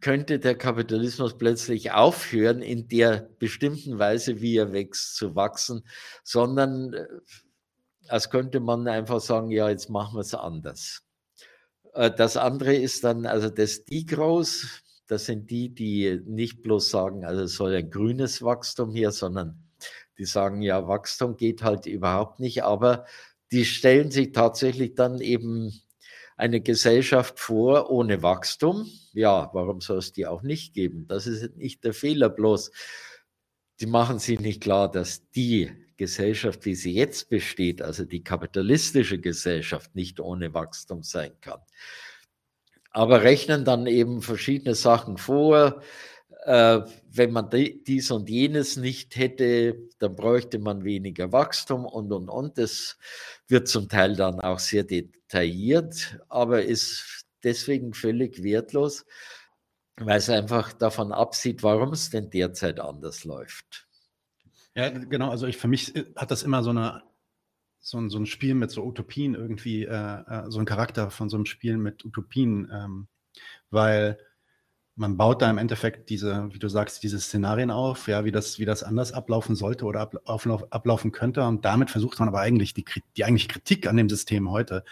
könnte der Kapitalismus plötzlich aufhören, in der bestimmten Weise, wie er wächst, zu wachsen, sondern äh, als könnte man einfach sagen, ja, jetzt machen wir es anders. Äh, das andere ist dann, also das Degrowth, das sind die, die nicht bloß sagen, also es soll ein grünes Wachstum hier, sondern die sagen, ja, Wachstum geht halt überhaupt nicht, aber die stellen sich tatsächlich dann eben eine Gesellschaft vor ohne Wachstum. Ja, warum soll es die auch nicht geben? Das ist nicht der Fehler, bloß die machen sich nicht klar, dass die Gesellschaft, wie sie jetzt besteht, also die kapitalistische Gesellschaft, nicht ohne Wachstum sein kann. Aber rechnen dann eben verschiedene Sachen vor. Äh, wenn man dies und jenes nicht hätte, dann bräuchte man weniger Wachstum und, und, und. Das wird zum Teil dann auch sehr detailliert, aber ist deswegen völlig wertlos, weil es einfach davon absieht, warum es denn derzeit anders läuft. Ja, genau. Also ich, für mich äh, hat das immer so eine so ein, so ein Spiel mit so Utopien irgendwie, äh, äh, so ein Charakter von so einem Spiel mit Utopien, ähm, weil man baut da im Endeffekt diese, wie du sagst, diese Szenarien auf, ja, wie das, wie das anders ablaufen sollte oder ablauf, ablaufen könnte. Und damit versucht man aber eigentlich die, die eigentliche Kritik an dem System heute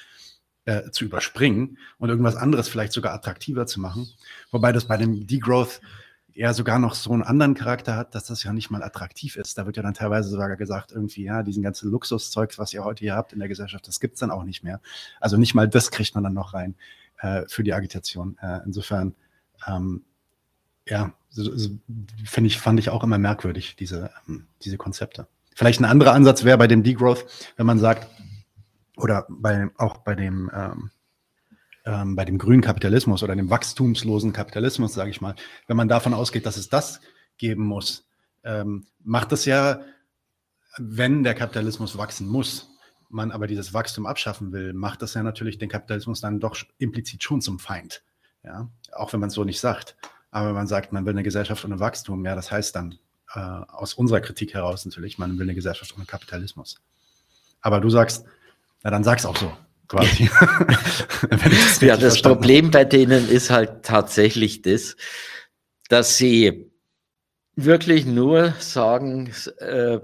äh, zu überspringen und irgendwas anderes vielleicht sogar attraktiver zu machen. Wobei das bei dem Degrowth eher sogar noch so einen anderen Charakter hat, dass das ja nicht mal attraktiv ist. Da wird ja dann teilweise sogar gesagt, irgendwie, ja, diesen ganzen Luxuszeugs, was ihr heute hier habt in der Gesellschaft, das gibt's dann auch nicht mehr. Also nicht mal das kriegt man dann noch rein äh, für die Agitation. Äh, insofern ähm, ja, finde ich, fand ich auch immer merkwürdig, diese, ähm, diese Konzepte. Vielleicht ein anderer Ansatz wäre bei dem Degrowth, wenn man sagt, oder bei, auch bei dem, ähm, ähm, bei dem grünen Kapitalismus oder dem wachstumslosen Kapitalismus, sage ich mal, wenn man davon ausgeht, dass es das geben muss, ähm, macht es ja, wenn der Kapitalismus wachsen muss, man aber dieses Wachstum abschaffen will, macht das ja natürlich den Kapitalismus dann doch implizit schon zum Feind. Ja, auch wenn man es so nicht sagt. Aber man sagt, man will eine Gesellschaft ohne Wachstum, ja, das heißt dann äh, aus unserer Kritik heraus natürlich, man will eine Gesellschaft ohne Kapitalismus. Aber du sagst, na dann sag's auch so. Quasi. das ja, das Problem bei denen ist halt tatsächlich das, dass sie wirklich nur sagen, äh,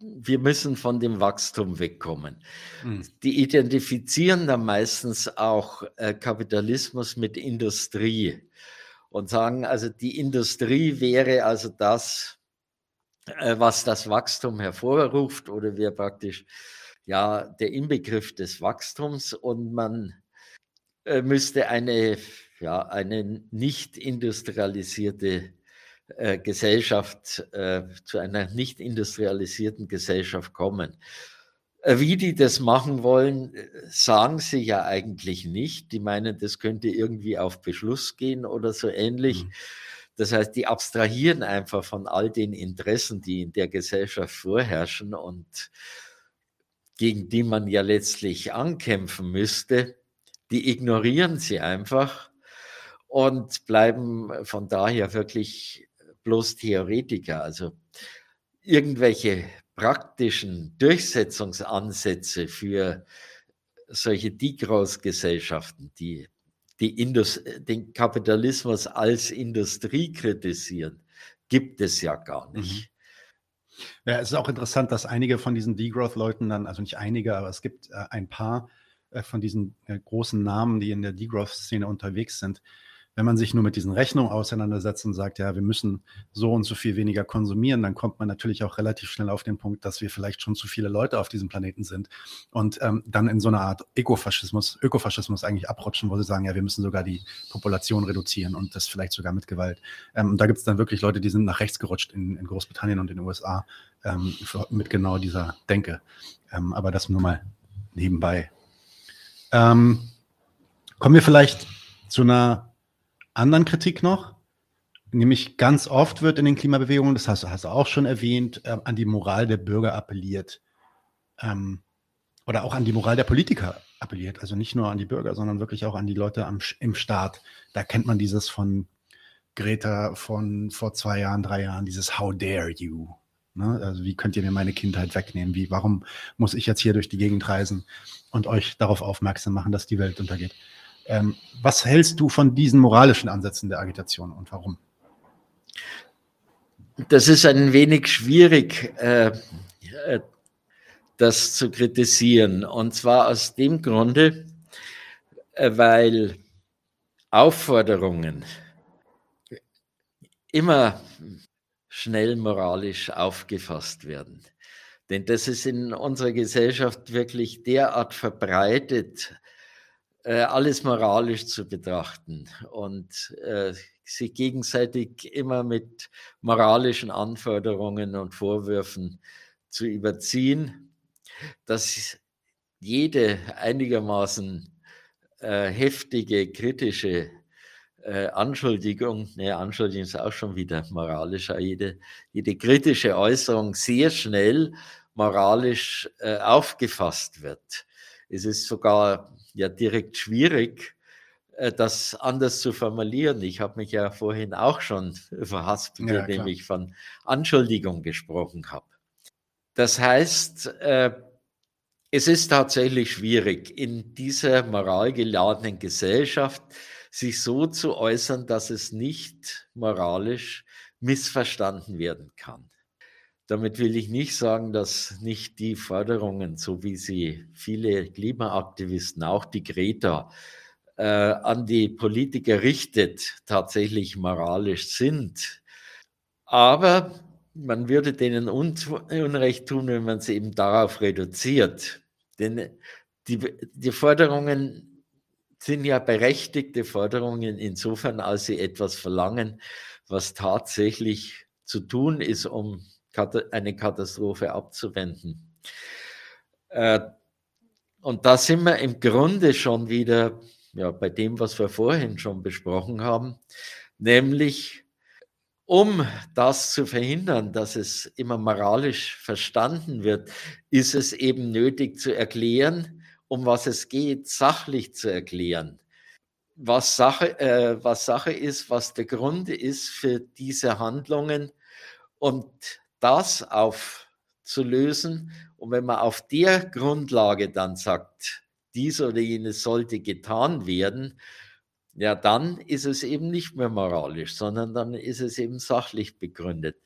wir müssen von dem Wachstum wegkommen. Mhm. Die identifizieren dann meistens auch äh, Kapitalismus mit Industrie und sagen, also die Industrie wäre also das, äh, was das Wachstum hervorruft oder wäre praktisch ja der Inbegriff des Wachstums und man äh, müsste eine, ja, eine nicht industrialisierte äh, Gesellschaft, äh, zu einer nicht industrialisierten Gesellschaft kommen. Äh, wie die das machen wollen, sagen sie ja eigentlich nicht. Die meinen, das könnte irgendwie auf Beschluss gehen oder so ähnlich. Mhm. Das heißt, die abstrahieren einfach von all den Interessen, die in der Gesellschaft vorherrschen und gegen die man ja letztlich ankämpfen müsste. Die ignorieren sie einfach und bleiben von daher wirklich bloß Theoretiker. Also irgendwelche praktischen Durchsetzungsansätze für solche Degrowth-Gesellschaften, die, die Indus den Kapitalismus als Industrie kritisieren, gibt es ja gar nicht. Mhm. Ja, es ist auch interessant, dass einige von diesen Degrowth-Leuten dann, also nicht einige, aber es gibt äh, ein paar äh, von diesen äh, großen Namen, die in der Degrowth-Szene unterwegs sind, wenn man sich nur mit diesen Rechnungen auseinandersetzt und sagt, ja, wir müssen so und so viel weniger konsumieren, dann kommt man natürlich auch relativ schnell auf den Punkt, dass wir vielleicht schon zu viele Leute auf diesem Planeten sind und ähm, dann in so eine Art Ökofaschismus, Ökofaschismus eigentlich abrutschen, wo sie sagen, ja, wir müssen sogar die Population reduzieren und das vielleicht sogar mit Gewalt. Ähm, und da gibt es dann wirklich Leute, die sind nach rechts gerutscht in, in Großbritannien und in den USA ähm, mit genau dieser Denke. Ähm, aber das nur mal nebenbei. Ähm, kommen wir vielleicht zu einer anderen Kritik noch, nämlich ganz oft wird in den Klimabewegungen, das hast, hast du auch schon erwähnt, äh, an die Moral der Bürger appelliert. Ähm, oder auch an die Moral der Politiker appelliert. Also nicht nur an die Bürger, sondern wirklich auch an die Leute am, im Staat. Da kennt man dieses von Greta von vor zwei Jahren, drei Jahren, dieses How dare you? Ne? Also wie könnt ihr mir meine Kindheit wegnehmen? Wie, warum muss ich jetzt hier durch die Gegend reisen und euch darauf aufmerksam machen, dass die Welt untergeht? Ähm, was hältst du von diesen moralischen Ansätzen der Agitation und warum? Das ist ein wenig schwierig, äh, äh, das zu kritisieren. Und zwar aus dem Grunde, äh, weil Aufforderungen immer schnell moralisch aufgefasst werden. Denn das ist in unserer Gesellschaft wirklich derart verbreitet, äh, alles moralisch zu betrachten und äh, sich gegenseitig immer mit moralischen Anforderungen und Vorwürfen zu überziehen, dass jede einigermaßen äh, heftige, kritische äh, Anschuldigung, ne, Anschuldigung ist auch schon wieder moralischer, jede, jede kritische Äußerung sehr schnell moralisch äh, aufgefasst wird. Es ist sogar ja direkt schwierig, äh, das anders zu formulieren. Ich habe mich ja vorhin auch schon verhaspelt, ja, indem ich von Anschuldigung gesprochen habe. Das heißt, äh, es ist tatsächlich schwierig, in dieser moralgeladenen Gesellschaft sich so zu äußern, dass es nicht moralisch missverstanden werden kann. Damit will ich nicht sagen, dass nicht die Forderungen, so wie sie viele Klimaaktivisten, auch die Greta, äh, an die Politiker richtet, tatsächlich moralisch sind. Aber man würde denen Unrecht tun, wenn man sie eben darauf reduziert. Denn die, die Forderungen sind ja berechtigte Forderungen insofern, als sie etwas verlangen, was tatsächlich zu tun ist, um eine Katastrophe abzuwenden. Äh, und da sind wir im Grunde schon wieder ja, bei dem, was wir vorhin schon besprochen haben, nämlich um das zu verhindern, dass es immer moralisch verstanden wird, ist es eben nötig zu erklären, um was es geht, sachlich zu erklären. was Sache, äh, was Sache ist, was der Grund ist für diese Handlungen und das aufzulösen. Und wenn man auf der Grundlage dann sagt, dies oder jenes sollte getan werden, ja, dann ist es eben nicht mehr moralisch, sondern dann ist es eben sachlich begründet.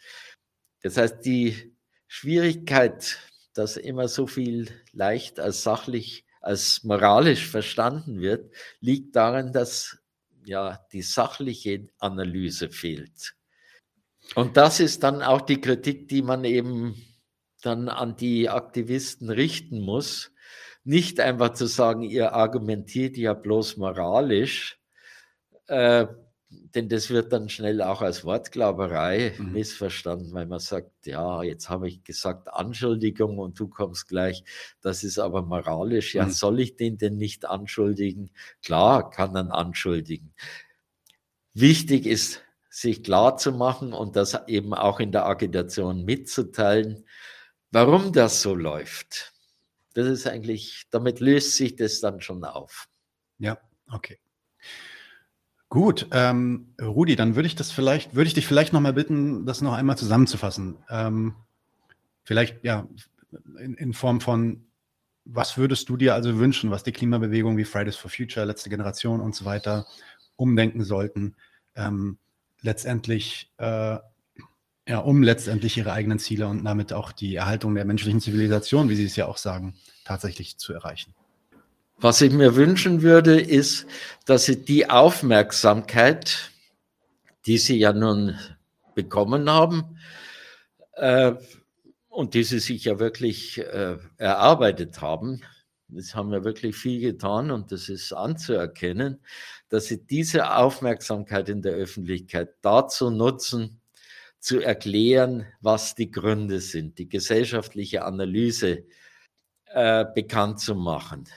Das heißt, die Schwierigkeit, dass immer so viel leicht als sachlich, als moralisch verstanden wird, liegt darin, dass ja die sachliche Analyse fehlt. Und das ist dann auch die Kritik, die man eben dann an die Aktivisten richten muss. Nicht einfach zu sagen, ihr argumentiert ja bloß moralisch, äh, denn das wird dann schnell auch als Wortglauberei mhm. missverstanden, weil man sagt, ja, jetzt habe ich gesagt Anschuldigung und du kommst gleich, das ist aber moralisch. Ja, mhm. soll ich den denn nicht anschuldigen? Klar, kann man anschuldigen. Wichtig ist, sich klar zu machen und das eben auch in der Agitation mitzuteilen, warum das so läuft. Das ist eigentlich, damit löst sich das dann schon auf. Ja, okay. Gut, ähm, Rudi, dann würde ich das vielleicht, würde ich dich vielleicht noch mal bitten, das noch einmal zusammenzufassen. Ähm, vielleicht ja in, in, Form von, was würdest du dir also wünschen, was die Klimabewegung wie Fridays for Future, letzte Generation und so weiter umdenken sollten, ähm, letztendlich, äh, ja, um letztendlich ihre eigenen Ziele und damit auch die Erhaltung der menschlichen Zivilisation, wie sie es ja auch sagen, tatsächlich zu erreichen. Was ich mir wünschen würde, ist, dass sie die Aufmerksamkeit, die sie ja nun bekommen haben äh, und die sie sich ja wirklich äh, erarbeitet haben, das haben wir wirklich viel getan und das ist anzuerkennen, dass sie diese Aufmerksamkeit in der Öffentlichkeit dazu nutzen, zu erklären, was die Gründe sind, die gesellschaftliche Analyse äh, bekannt zu machen.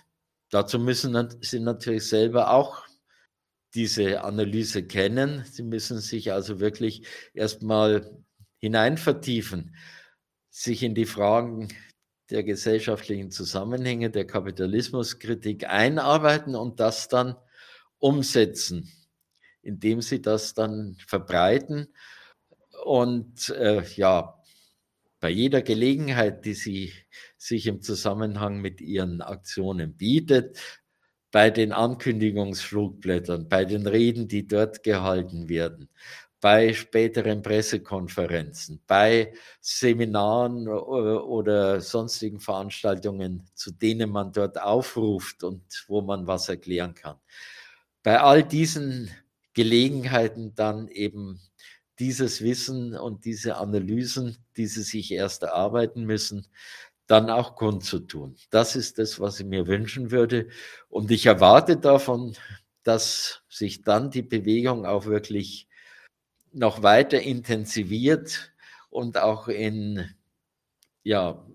Dazu müssen Sie natürlich selber auch diese Analyse kennen. Sie müssen sich also wirklich erstmal hinein vertiefen, sich in die Fragen der gesellschaftlichen Zusammenhänge, der Kapitalismuskritik einarbeiten und das dann umsetzen, indem sie das dann verbreiten. Und äh, ja, bei jeder Gelegenheit, die sie sich im Zusammenhang mit ihren Aktionen bietet, bei den Ankündigungsflugblättern, bei den Reden, die dort gehalten werden, bei späteren Pressekonferenzen, bei Seminaren oder sonstigen Veranstaltungen, zu denen man dort aufruft und wo man was erklären kann. Bei all diesen Gelegenheiten dann eben dieses Wissen und diese Analysen, die sie sich erst erarbeiten müssen, dann auch kundzutun. Das ist das, was ich mir wünschen würde. Und ich erwarte davon, dass sich dann die Bewegung auch wirklich noch weiter intensiviert und auch in ja,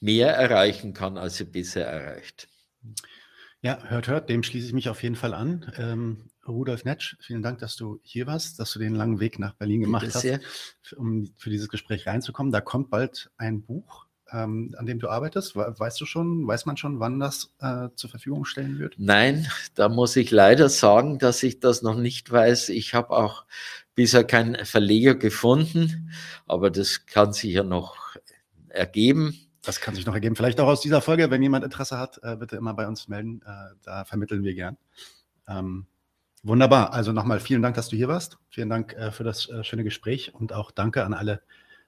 mehr erreichen kann, als sie bisher erreicht. Ja, hört, hört, dem schließe ich mich auf jeden Fall an. Ähm, Rudolf Netsch, vielen Dank, dass du hier warst, dass du den langen Weg nach Berlin gemacht hast, um für dieses Gespräch reinzukommen. Da kommt bald ein Buch, ähm, an dem du arbeitest. Weißt du schon, weiß man schon, wann das äh, zur Verfügung stellen wird? Nein, da muss ich leider sagen, dass ich das noch nicht weiß. Ich habe auch bisher keinen Verleger gefunden, aber das kann sich ja noch ergeben. Das kann sich noch ergeben. Vielleicht auch aus dieser Folge, wenn jemand Interesse hat, äh, bitte immer bei uns melden. Äh, da vermitteln wir gern. Ähm, Wunderbar. Also nochmal vielen Dank, dass du hier warst. Vielen Dank äh, für das äh, schöne Gespräch und auch danke an alle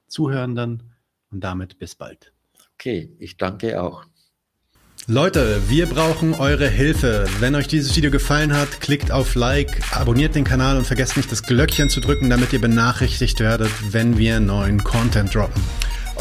Zuhörenden und damit bis bald. Okay, ich danke auch. Leute, wir brauchen eure Hilfe. Wenn euch dieses Video gefallen hat, klickt auf Like, abonniert den Kanal und vergesst nicht das Glöckchen zu drücken, damit ihr benachrichtigt werdet, wenn wir neuen Content droppen.